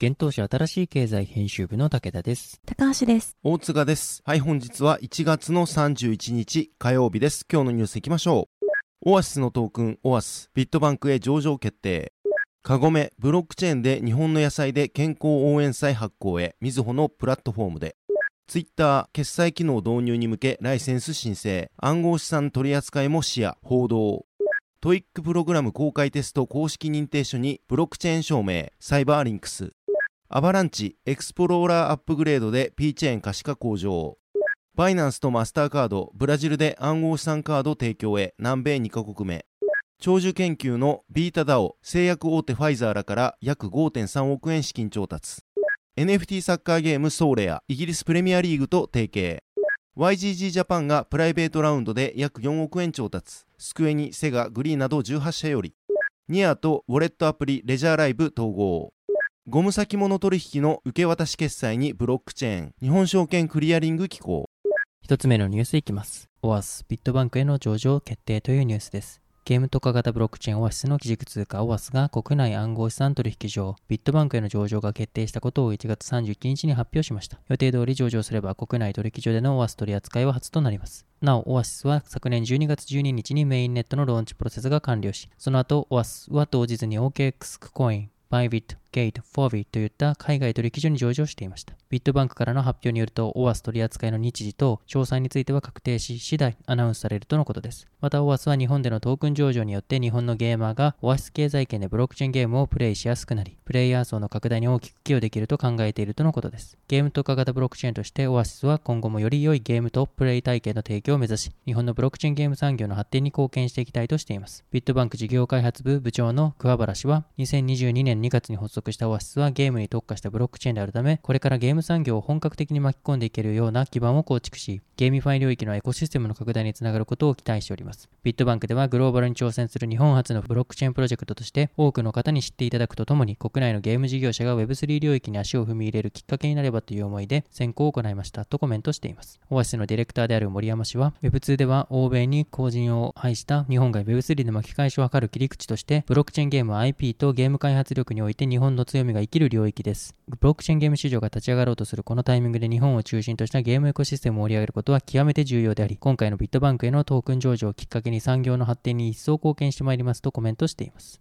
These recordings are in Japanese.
幻冬舎あたらしい経済編集部の武田です。高橋です。大塚です。はい、本日は1月の31日火曜日です。今日のニュース行きましょう。オアシスのトークン、 OAS、ビットバンクへ上場決定。カゴメ、ブロックチェーンで日本の野菜で健康応援債発行へ、みずほのプラットフォームで。ツイッター、決済機能導入に向けライセンス申請。暗号資産取り扱いも視野、報道。TOEIC プログラム公開テスト公式認定書にブロックチェーン証明、サイバーリンクス。アバランチ、エクスプローラーアップグレードで P チェーン可視化向上。バイナンスとマスターカード、ブラジルで暗号資産カード提供へ、南米2カ国目。長寿研究の VitaDAO、製薬大手ファイザーらから約5.3億円資金調達。NFT サッカーゲームソーレア、イギリスプレミアリーグと提携。YGG ジャパンがプライベートラウンドで約4億円調達。スクエニ、セガ、グリーなど18社より。ニアとウォレットアプリ Ledger Live が統合。ゴム先物取引の受け渡し決済にブロックチェーン。日本証券クリアリング機構。一つ目のニュースいきます。 OAS、ビットバンクへの上場決定というニュースです。ゲーム特化型ブロックチェーンオアシスの基軸通貨 OAS が国内暗号資産取引所ビットバンクへの上場が決定したことを1月31日に発表しました。予定通り上場すれば国内取引所での OAS 取り扱いは初となります。なお、オアシスは昨年12月12日にメインネットのローンチプロセスが完了し、その後、オアシスは当日に OKX KuCoin、 Bybit、 Gate、フォービットといった海外取引所に上場していました。ビットバンクからの発表によると、オアス取扱いの日時と詳細については確定し、次第アナウンスされるとのことです。また、オアスは日本でのトークン上場によって日本のゲーマーがオアシス経済圏でブロックチェーンゲームをプレイしやすくなり、プレイヤー層の拡大に大きく寄与できると考えているとのことです。ゲーム特化型ブロックチェーンとして、オアシスは今後もより良いゲームとプレイ体験の提供を目指し、日本のブロックチェーンゲーム産業の発展に貢献していきたいとしています。ビットバンク事業開発部部長の桑原氏は、2022年2月に発足したオアシスはゲームに特化したブロックチェーンであるため、これからゲーム産業を本格的に巻き込んでいけるような基盤を構築し、 GameFi 領域のエコシステムの拡大につながることを期待しております。ビットバンクではグローバルに挑戦する日本初のブロックチェーンプロジェクトとして、多くの方に知っていただくとともに、国内のゲーム事業者が Web3 領域に足を踏み入れるきっかけになればという思いで選考を行いましたとコメントしています。オアシスのディレクターである森山氏は、Web2 では欧米に後人を配した日本が Web3 で巻き返しを図る切り口として、ブロックチェーンゲームは IP とゲーム開発力において日本本の強みが生きる領域です。ブロックチェーンゲーム市場が立ち上がろうとするこのタイミングで日本を中心としたゲームエコシステムを盛り上げることは極めて重要であり、今回のビットバンクへのトークン上場をきっかけに産業の発展に一層貢献してまいりますとコメントしています。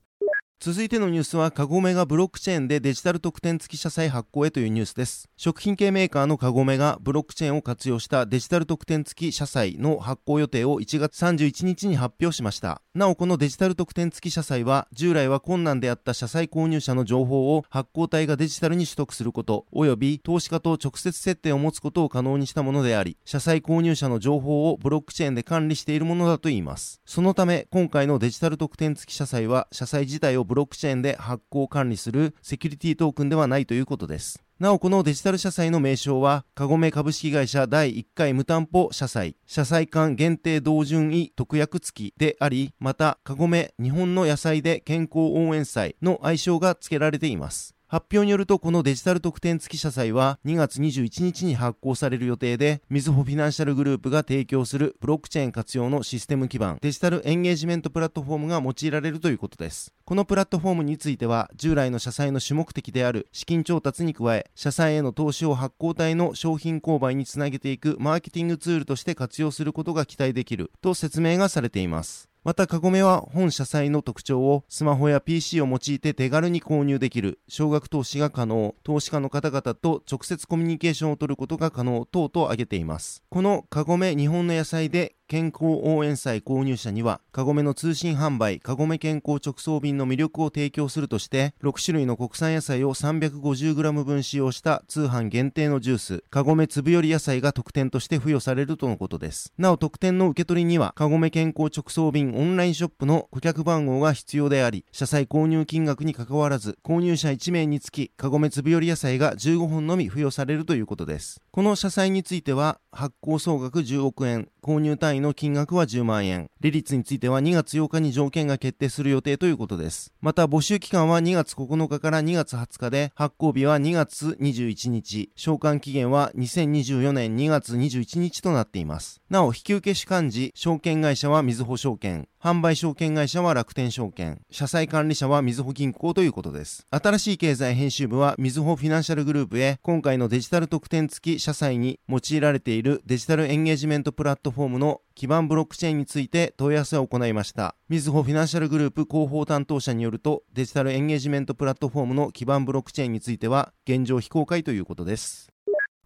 続いてのニュースは、カゴメがブロックチェーンでデジタル特典付き社債発行へというニュースです。食品系メーカーのカゴメがブロックチェーンを活用したデジタル特典付き社債の発行予定を1月31日に発表しました。なお、このデジタル特典付き社債は、従来は困難であった社債購入者の情報を発行体がデジタルに取得すること、及び投資家と直接接点を持つことを可能にしたものであり、社債購入者の情報をブロックチェーンで管理しているものだといいます。そのため、今回のデジタル特典付き社債は、社債自体をブロックチェーンで発行管理するセキュリティトークンではないということです。なお、このデジタル社債の名称は、カゴメ株式会社第1回無担保社債、社債間限定同順位特約付きであり、また、カゴメ日本の野菜で健康応援祭の愛称が付けられています。発表によるとこのデジタル特典付き社債は2月21日に発行される予定で、みずほフィナンシャルグループが提供するブロックチェーン活用のシステム基盤、デジタルエンゲージメントプラットフォームが用いられるということです。このプラットフォームについては、従来の社債の主目的である資金調達に加え、社債への投資を発行体の商品購買につなげていくマーケティングツールとして活用することが期待できると説明がされています。また、カゴメは本社債の特徴をスマホや PC を用いて手軽に購入できる、少額投資が可能、投資家の方々と直接コミュニケーションを取ることが可能。等と挙げています。このカゴメ日本の野菜で健康応援祭購入者には、カゴメの通信販売、カゴメ健康直送便の魅力を提供するとして、6種類の国産野菜を 350g 分使用した通販限定のジュース、カゴメ粒より野菜が特典として付与されるとのことです。なお、特典の受け取りには、カゴメ健康直送便オンラインショップの顧客番号が必要であり、車載購入金額に関わらず、購入者1名につき、カゴメ粒より野菜が15本のみ付与されるということです。この車載については、発行総額10億円、購入単位の金額は10万円。利率については2月8日に条件が決定する予定ということです。また募集期間は2月9日から2月20日で、発行日は2月21日、償還期限は2024年2月21日となっています。なお、引受主幹事、証券会社はみずほ証券、販売証券会社は楽天証券、社債管理者はみずほ銀行ということです。新しい経済編集部はみずほフィナンシャルグループへ今回のデジタル特典付き社債に用いられているデジタルエンゲージメントプラットフォームの基盤ブロックチェーンについて問い合わせを行いました。みずほフィナンシャルグループ広報担当者によるとデジタルエンゲージメントプラットフォームの基盤ブロックチェーンについては現状非公開ということです。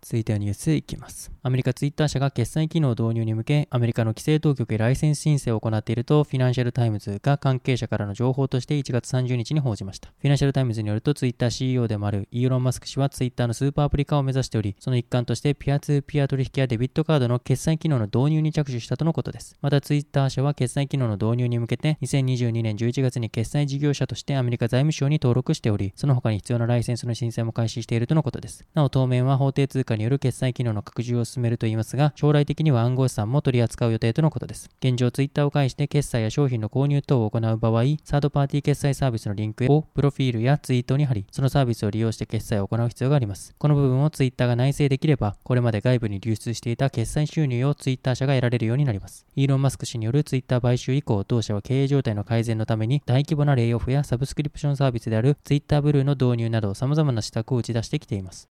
続いてはニュースいきます。アメリカツイッター社が決済機能導入に向け、アメリカの規制当局へライセンス申請を行っていると、フィナンシャルタイムズが関係者からの情報として1月30日に報じました。フィナンシャルタイムズによると、ツイッター CEO でもあるイーロン・マスク氏はツイッターのスーパーアプリ化を目指しており、その一環としてピアツーピア取引やデビットカードの決済機能の導入に着手したとのことです。またツイッター社は決済機能の導入に向けて、2022年11月に決済事業者としてアメリカ財務省に登録しており、その他に必要なライセンスの申請も開始しているとのことです。なお当面は法定通貨による決済機能の拡充を進めるといいますが、将来的には暗号資産も取り扱う予定とのことです。現状、ツイッターを介して決済や商品の購入等を行う場合、サードパーティー決済サービスのリンクをプロフィールやツイートに貼り、そのサービスを利用して決済を行う必要があります。この部分をツイッターが内製できれば、これまで外部に流出していた決済収入をツイッター社が得られるようになります。イーロン・マスク氏によるツイッター買収以降、同社は経営状態の改善のために大規模なレイオフやサブスクリプションサービスであるツイッターブルーの導入など様々な施策を打ち出してきています。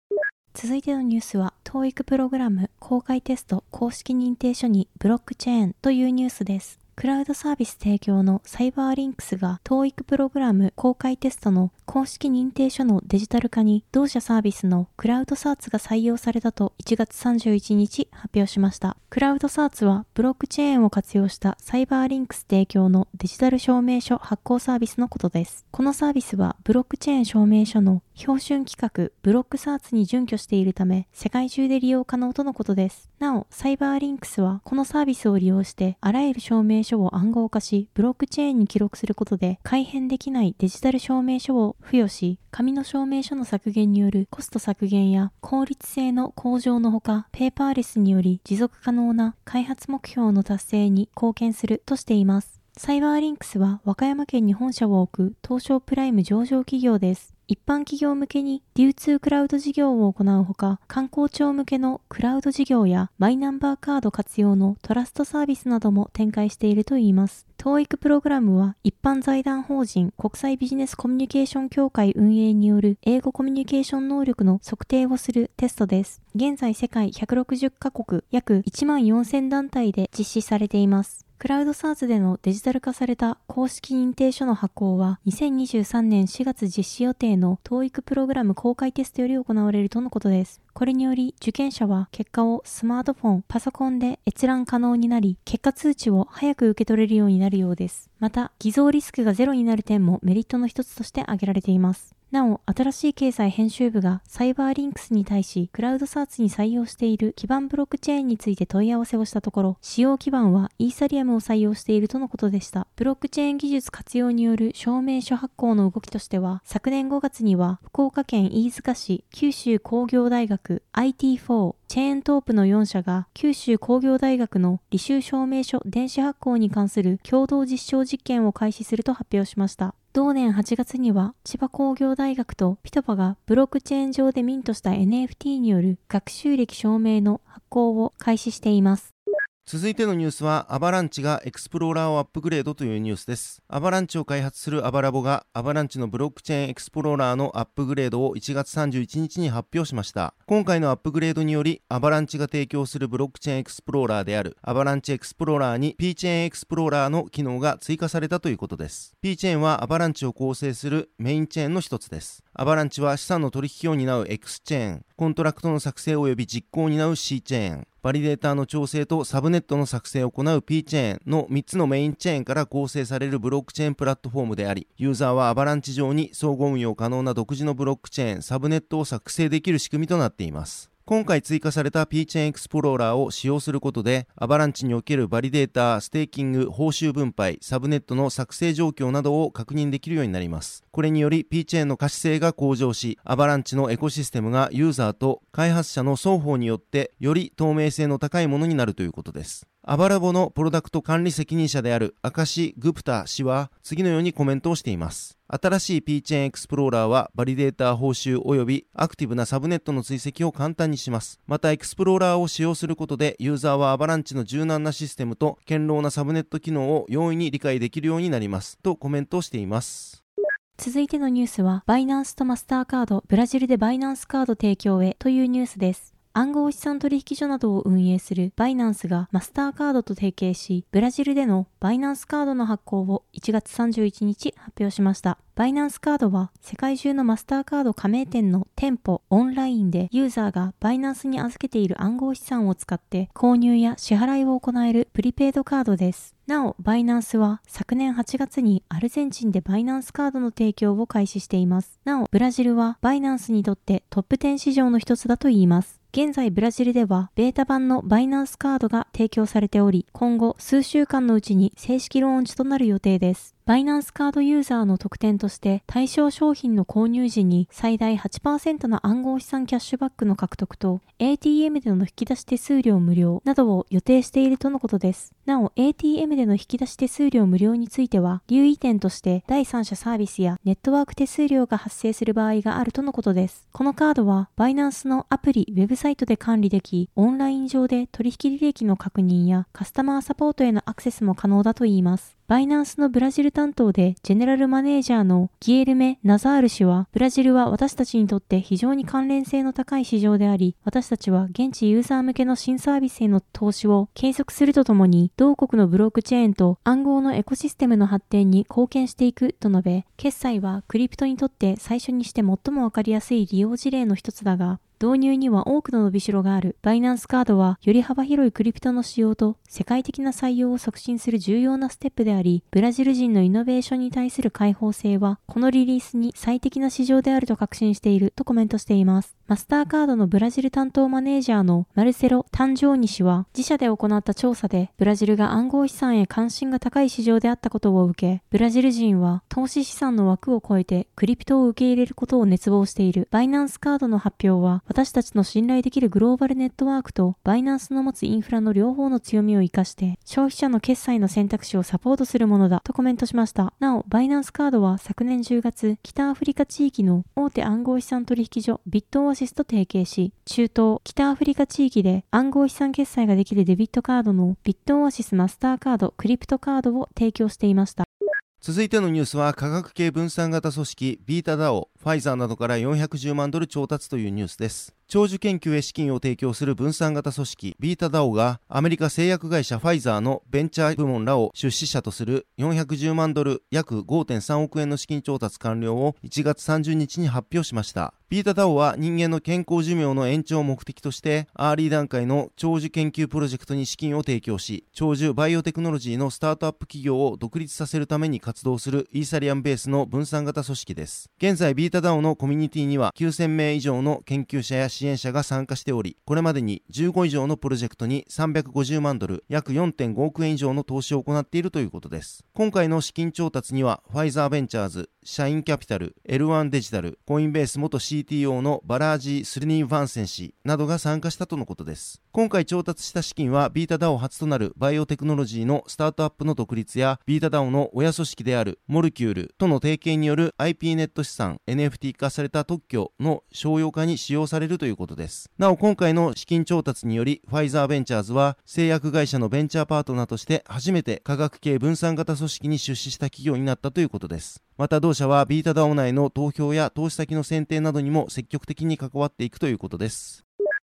続いてのニュースは、TOEIC プログラム公開テスト公式認定書にブロックチェーンというニュースです。クラウドサービス提供のサイバーリンクスが TOEIC プログラム公開テストの公式認定書のデジタル化に同社サービスのクラウドサーツが採用されたと1月31日発表しました。クラウドサーツはブロックチェーンを活用したサイバーリンクス提供のデジタル証明書発行サービスのことです。このサービスはブロックチェーン証明書の標準規格ブロックサーツに準拠しているため世界中で利用可能とのことです。なお、サイバーリンクスはこのサービスを利用してあらゆる証明書を暗号化し、ブロックチェーンに記録することで、改変できないデジタル証明書を付与し、紙の証明書の削減によるコスト削減や効率性の向上のほか、ペーパーレスにより持続可能な開発目標の達成に貢献するとしています。サイバーリンクスは和歌山県に本社を置く東証プライム上場企業です。一般企業向けに流通クラウド事業を行うほか、観光庁向けのクラウド事業やマイナンバーカード活用のトラストサービスなども展開しているといいます。TOEIC プログラムは一般財団法人国際ビジネスコミュニケーション協会運営による英語コミュニケーション能力の測定をするテストです。現在世界160カ国約1万4000団体で実施されています。クラウドサーズでのデジタル化された公式認定書の発行は2023年4月実施予定の TOEIC プログラム公開テストより行われるとのことです。これにより受験者は結果をスマートフォン、パソコンで閲覧可能になり、結果通知を早く受け取れるようになるようです。また、偽造リスクがゼロになる点もメリットの一つとして挙げられています。なお、新しい経済編集部がサイバーリンクスに対し、クラウドサーツに採用している基盤ブロックチェーンについて問い合わせをしたところ、使用基盤はイーサリアムを採用しているとのことでした。ブロックチェーン技術活用による証明書発行の動きとしては、昨年5月には福岡県飯塚市九州工業大学 IT4 チェーントープの4社が九州工業大学の履修証明書電子発行に関する共同実証実験を開始すると発表しました。同年8月には千葉工業大学とピトパがブロックチェーン上でミントした NFT による学習歴証明の発行を開始しています。続いてのニュースは、アバランチがエクスプローラーをアップグレードというニュースです。アバランチを開発するアバラボが、アバランチのブロックチェーンエクスプローラーのアップグレードを1月31日に発表しました。今回のアップグレードにより、アバランチが提供するブロックチェーンエクスプローラーであるアバランチエクスプローラーに P チェーンエクスプローラーの機能が追加されたということです。P チェーンはアバランチを構成するメインチェーンの一つです。アバランチは資産の取引を担う X チェーン、コントラクトの作成及び実行を担う C チェーン、バリデーターの調整とサブネットの作成を行う P チェーンの3つのメインチェーンから構成されるブロックチェーンプラットフォームであり、ユーザーはアバランチ上に相互運用可能な独自のブロックチェーン、サブネットを作成できる仕組みとなっています。今回追加された P チェーンエクスプローラーを使用することで、アバランチにおけるバリデータ、ステーキング、報酬分配、サブネットの作成状況などを確認できるようになります。これにより P チェーンの可視性が向上し、アバランチのエコシステムがユーザーと開発者の双方によってより透明性の高いものになるということです。アバラボのプロダクト管理責任者であるアカシ・グプタ氏は次のようにコメントをしています。新しい P チェーンエクスプローラーはバリデーター報酬及びアクティブなサブネットの追跡を簡単にします。またエクスプローラーを使用することでユーザーはアバランチの柔軟なシステムと堅牢なサブネット機能を容易に理解できるようになります。とコメントをしています。続いてのニュースは、バイナンスとマスターカード、ブラジルでバイナンスカード提供へというニュースです。暗号資産取引所などを運営するバイナンスがマスターカードと提携し、ブラジルでのバイナンスカードの発行を1月31日発表しました。バイナンスカードは世界中のマスターカード加盟店の店舗、オンラインでユーザーがバイナンスに預けている暗号資産を使って購入や支払いを行えるプリペイドカードです。なお、バイナンスは昨年8月にアルゼンチンでバイナンスカードの提供を開始しています。なお、ブラジルはバイナンスにとってトップ10市場の一つだといいます。現在ブラジルではベータ版のバイナンスカードが提供されており、今後数週間のうちに正式ローンチとなる予定です。バイナンスカードユーザーの特典として対象商品の購入時に最大8%の暗号資産キャッシュバックの獲得と ATM での引き出し手数料無料などを予定しているとのことです。なお ATM での引き出し手数料無料については留意点として第三者サービスやネットワーク手数料が発生する場合があるとのことです。このカードはバイナンスのアプリ、ウェブサイトで管理でき、オンライン上で取引履歴の確認やカスタマーサポートへのアクセスも可能だといいます。バイナンスのブラジル担当でジェネラルマネージャーのギエルメ・ナザール氏は、ブラジルは私たちにとって非常に関連性の高い市場であり、私たちは現地ユーザー向けの新サービスへの投資を継続するとともに、同国のブロックチェーンと暗号のエコシステムの発展に貢献していくと述べ、決済はクリプトにとって最初にして最もわかりやすい利用事例の一つだが、導入には多くの伸びしろがある。バイナンスカードは、より幅広いクリプトの使用と世界的な採用を促進する重要なステップであり、ブラジル人のイノベーションに対する開放性は、このリリースに最適な市場であると確信しているとコメントしています。マスターカードのブラジル担当マネージャーのマルセロ・タンジョーニ氏は、自社で行った調査で、ブラジルが暗号資産へ関心が高い市場であったことを受け、ブラジル人は投資資産の枠を超えてクリプトを受け入れることを熱望している。バイナンスカードの発表は、私たちの信頼できるグローバルネットワークとバイナンスの持つインフラの両方の強みを活かして、消費者の決済の選択肢をサポートするものだとコメントしました。なお、バイナンスカードは昨年10月、北アフリカ地域の大手暗号資産取引所ビットオアシスと提携し、中東、北アフリカ地域で暗号資産決済ができるデビットカードのビットオアシスマスターカード、クリプトカードを提供していました。続いてのニュースは科学系分散型組織ビータダオ、ファイザーなどから410万ドル調達というニュースです。長寿研究へ資金を提供する分散型組織ビータダオがアメリカ製薬会社ファイザーのベンチャー部門らを出資者とする410万ドル約5.3億円の資金調達完了を1月30日に発表しました。ビータダオは人間の健康寿命の延長を目的としてアーリー段階の長寿研究プロジェクトに資金を提供し長寿バイオテクノロジーのスタートアップ企業を独立させるために活動するイーサリアムベースの分散型組織です。現在ビータダオのコミュニティには9000名以上の研究者や支援者が参加しており、これまでに15以上のプロジェクトに350万ドル、約4.5億円以上の投資を行っているということです。今回の資金調達には、ファイザーベンチャーズ、シャインキャピタル、L1 デジタル、コインベース元 CTO のバラージー・スルニー・ヴァンセン氏などが参加したとのことです。今回調達した資金はビータ DAO 初となるバイオテクノロジーのスタートアップの独立やビータ DAO の親組織であるモルキュールとの提携による IP ネット資産 NFT 化された特許の商用化に使用されるといういうことです。なお今回の資金調達によりファイザーベンチャーズは製薬会社のベンチャーパートナーとして初めて科学系分散型組織に出資した企業になったということです。また同社はビータダオ内の投票や投資先の選定などにも積極的に関わっていくということです。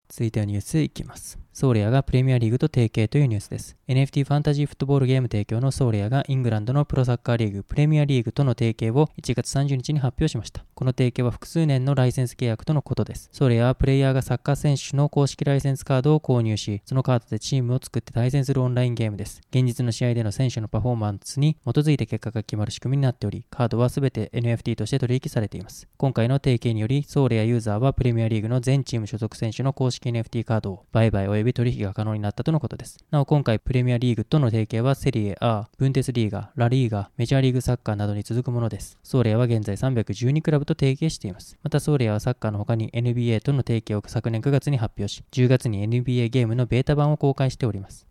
続いてはニュースいきます。ソーレアがプレミアリーグと提携というニュースです。NFT ファンタジーフットボールゲーム提供のソーレアがイングランドのプロサッカーリーグプレミアリーグとの提携を1月30日に発表しました。この提携は複数年のライセンス契約とのことです。ソーレアはプレイヤーがサッカー選手の公式ライセンスカードを購入し、そのカードでチームを作って対戦するオンラインゲームです。現実の試合での選手のパフォーマンスに基づいて結果が決まる仕組みになっており、カードは全て NFT として取引されています。今回の提携により、ソーレアユーザーはプレミアリーグの全チーム所属選手の公式 NFT カードを売買及び取引が可能になったとのことです。なお今回プレミアリーグとの提携はセリエ A、ブンデスリーガ、ラリーガ、メジャーリーグサッカーなどに続くものです。ソーレアは現在312クラブと提携しています。またソーレアはサッカーの他に NBA との提携を昨年9月に発表し、10月に NBA ゲームのベータ版を公開しております。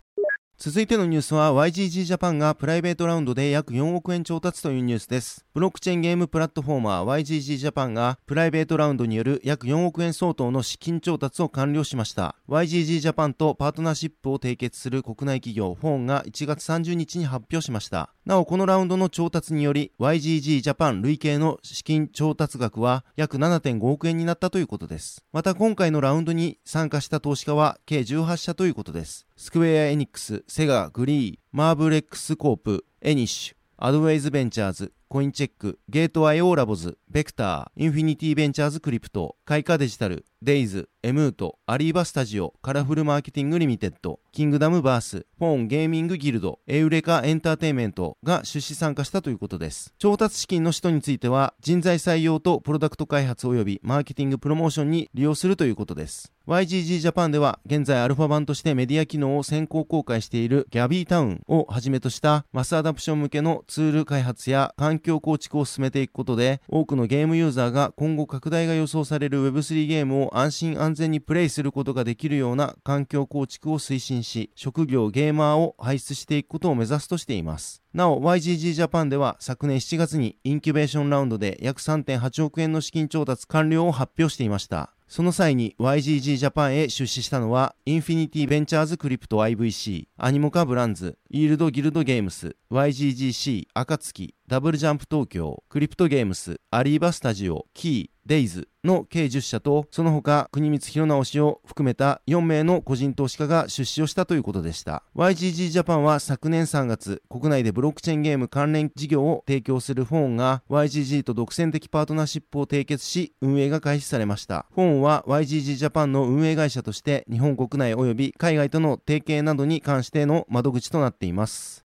続いてのニュースは YGG ジャパンがプライベートラウンドで約4億円調達というニュースです。ブロックチェーンゲームプラットフォーマー YGG ジャパンがプライベートラウンドによる約4億円相当の資金調達を完了しました。YGG ジャパンとパートナーシップを締結する国内企業フォーンが1月30日に発表しました。なおこのラウンドの調達により YGG ジャパン累計の資金調達額は約7.5億円になったということです。また今回のラウンドに参加した投資家は計18社ということです。スクウェア・エニックス、セガ、グリー、 MARBLEX Corp、エニッシュ、アドウェイズベンチャーズ、コインチェック、 Gate.io Labs、ベクター、 Infinity Ventures Crypto、開花デジタル、デイズ、エムート、アリーバスタジオ、カラフルマーケティングリミテッド、キングダムバース、ポーンゲーミングギルド、エウレカエンターテイメントが出資参加したということです。調達資金の使途については、人材採用とプロダクト開発及びマーケティングプロモーションに利用するということです。YGG ジャパンでは現在アルファ版としてメディア機能を先行公開している GABBYTOWN をはじめとしたマスアダプション向けのツール開発や環境構築を進めていくことで多くのゲームユーザーが今後拡大が予想される Web3 ゲームを安心安全にプレイすることができるような環境構築を推進し職業ゲーマーを輩出していくことを目指すとしています。なお YGG ジャパンでは昨年7月にインキュベーションラウンドで約3.8億円の資金調達完了を発表していました。その際に YGG ジャパンへ出資したのは、 Infinity Ventures Crypto IVC、 Animoca Brands、 Yield Guild Games、 YGG SEA、暁、ダブルジャンプ東京、クリプトゲームス、アリーバスタジオ、キー、デイズの計10社と、その他、國光宏尚氏を含めた4名の個人投資家が出資をしたということでした。YGG ジャパンは昨年3月、国内でブロックチェーンゲーム関連事業を提供するフォーンが YGG と独占的パートナーシップを締結し、運営が開始されました。フォーンは YGG ジャパンの運営会社として、日本国内及び海外との提携などに関しての窓口となっています。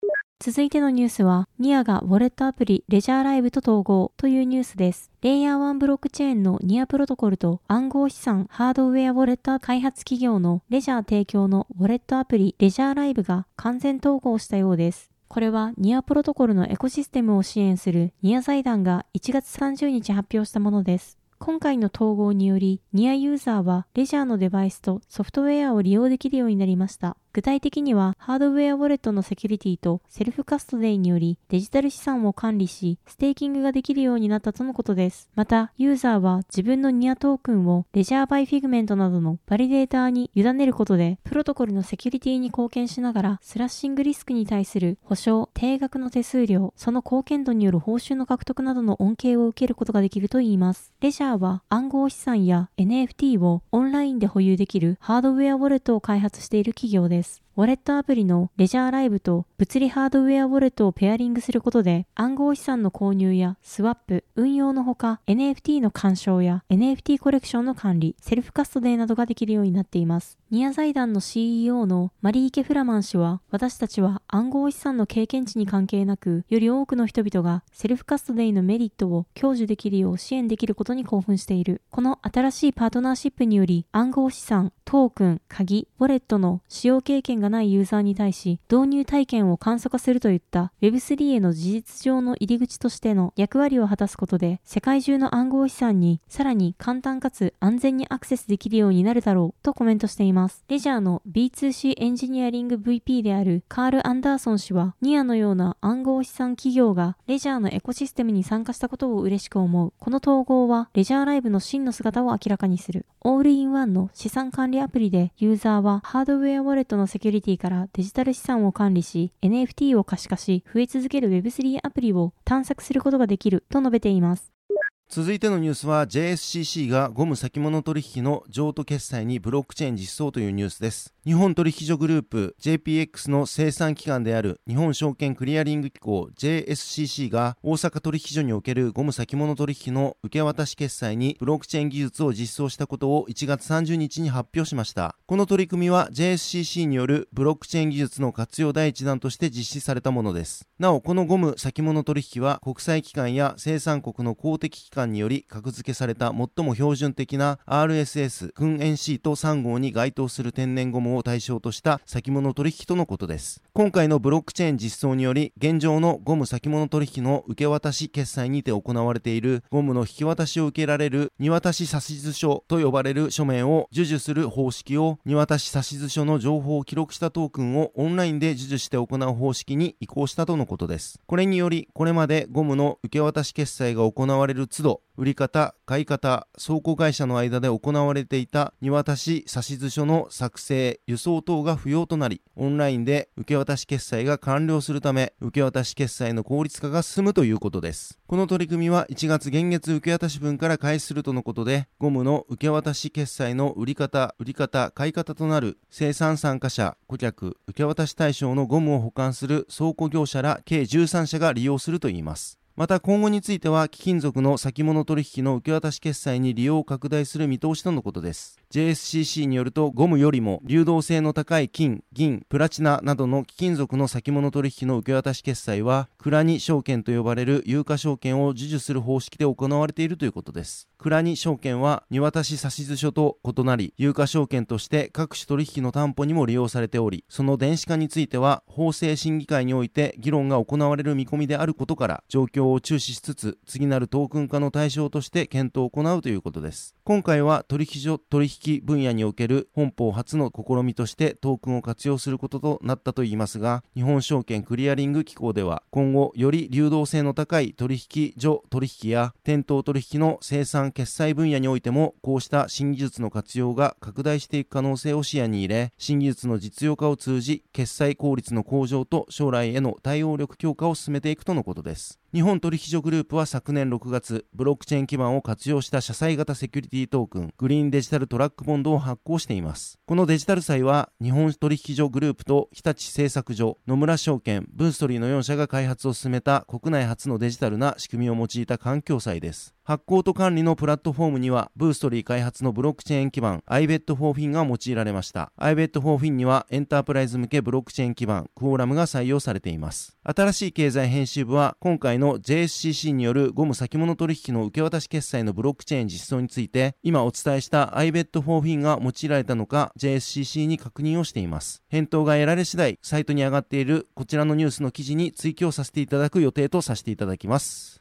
続いてのニュースは、ニアがウォレットアプリレジャーライブと統合というニュースです。レイヤー1ブロックチェーンのニアプロトコルと暗号資産ハードウェアウォレット開発企業のレジャー提供のウォレットアプリレジャーライブが完全統合したようです。これはニアプロトコルのエコシステムを支援するニア財団が1月30日発表したものです。今回の統合により、ニアユーザーはレジャーのデバイスとソフトウェアを利用できるようになりました。具体的には、ハードウェアウォレットのセキュリティとセルフカストデイにより、デジタル資産を管理し、ステーキングができるようになったとのことです。また、ユーザーは自分のニアトークンを Ledger by Figment などのバリデーターに委ねることで、プロトコルのセキュリティに貢献しながら、スラッシングリスクに対する保証、定額の手数料、その貢献度による報酬の獲得などの恩恵を受けることができるといいます。レジャーは暗号資産や NFT をオンラインで保有できるハードウェアウォレットを開発している企業です。です。ウォレットアプリの Ledger Live と物理ハードウェアウォレットをペアリングすることで暗号資産の購入やスワップ、運用のほか NFT の鑑賞や NFT コレクションの管理、セルフカストデーなどができるようになっています。ニア財団の CEO のマリーケ・フラマン氏は私たちは暗号資産の経験値に関係なくより多くの人々がセルフカストデイのメリットを享受できるよう支援できることに興奮している。この新しいパートナーシップにより暗号資産、トークン、鍵、ウォレットの使用経験がないユーザーに対し、導入体験を簡素化するといった Web3 への事実上の入り口としての役割を果たすことで、世界中の暗号資産にさらに簡単かつ安全にアクセスできるようになるだろうとコメントしています。レジャーの B2C エンジニアリング VP であるカール・アンダーソン氏は、ニアのような暗号資産企業がレジャーのエコシステムに参加したことを嬉しく思う。この統合はレジャーライブの真の姿を明らかにする。オールインワンの資産管理アプリでユーザーはハードウェアウォレットのセキュリティからデジタル資産を管理し、NFT を可視化し、増え続ける Web3 アプリを探索することができると述べています。続いてのニュースは JSCC がゴム先物取引の譲渡決済にブロックチェーン実装というニュースです。日本取引所グループ JPX の生産機関である日本証券クリアリング機構 JSCC が大阪取引所におけるゴム先物取引の受け渡し決済にブロックチェーン技術を実装したことを1月30日に発表しました。この取り組みは JSCC によるブロックチェーン技術の活用第一弾として実施されたものです。なお、このゴム先物取引は国際機関や生産国の公的機関により格付けされた最も標準的な RSS 訓練シート3号に該当する天然ゴムを対象とした先物取引とのことです。今回のブロックチェーン実装により、現状のゴム先物取引の受け渡し決済にて行われているゴムの引き渡しを受けられる荷渡し指図書と呼ばれる書面を授受する方式を荷渡し指図書の情報を記録したトークンをオンラインで授受して行う方式に移行したとのことです。これにより、これまでゴムの受け渡し決済が行われる都度、売り方、買い方、倉庫会社の間で行われていた荷渡し指図書の作成、輸送等が不要となり、オンラインで受け渡し決済が完了するため、受け渡し決済の効率化が進むということです。この取り組みは1月現月受け渡し分から開始するとのことで、ゴムの受け渡し決済の売り方、売り方、買い方となる生産参加者、顧客、受け渡し対象のゴムを保管する倉庫業者ら計13社が利用するといいます。また今後については貴金属の先物取引の受け渡し決済に利用を拡大する見通しとのことです。JSCC によるとゴムよりも流動性の高い金、銀、プラチナなどの貴金属の先物取引の受け渡し決済は、クラニ証券と呼ばれる有価証券を授受する方式で行われているということです。クラニ証券は、荷渡し指図書と異なり、有価証券として各種取引の担保にも利用されており、その電子化については、法制審議会において議論が行われる見込みであることから、状況を注視しつつ、次なるトークン化の対象として検討を行うということです。今回は取引所取引分野における本邦初の試みとしてトークンを活用することとなったといいますが、日本証券クリアリング機構では、今後より流動性の高い取引所取引や店頭取引の生産決済分野においても、こうした新技術の活用が拡大していく可能性を視野に入れ、新技術の実用化を通じ、決済効率の向上と将来への対応力強化を進めていくとのことです。日本取引所グループは昨年6月、ブロックチェーン基盤を活用した社債型セキュリティトークン、グリーンデジタルトラックボンドを発行しています。このデジタル債は、日本取引所グループと日立製作所、野村証券、ブーストリーの4社が開発を進めた国内初のデジタルな仕組みを用いた環境債です。発行と管理のプラットフォームには、ブーストリー開発のブロックチェーン基盤 iBet for Fin が用いられました。iBet for Fin には、エンタープライズ向けブロックチェーン基盤クオーラムが採用されています。新しい経済編集部は、今回の JSCC によるゴム先物取引の受け渡し決済のブロックチェーン実装について、今お伝えした iBet4Fin が用いられたのか、JSCC に確認をしています。返答が得られ次第、サイトに上がっているこちらのニュースの記事に追記をさせていただく予定とさせていただきます。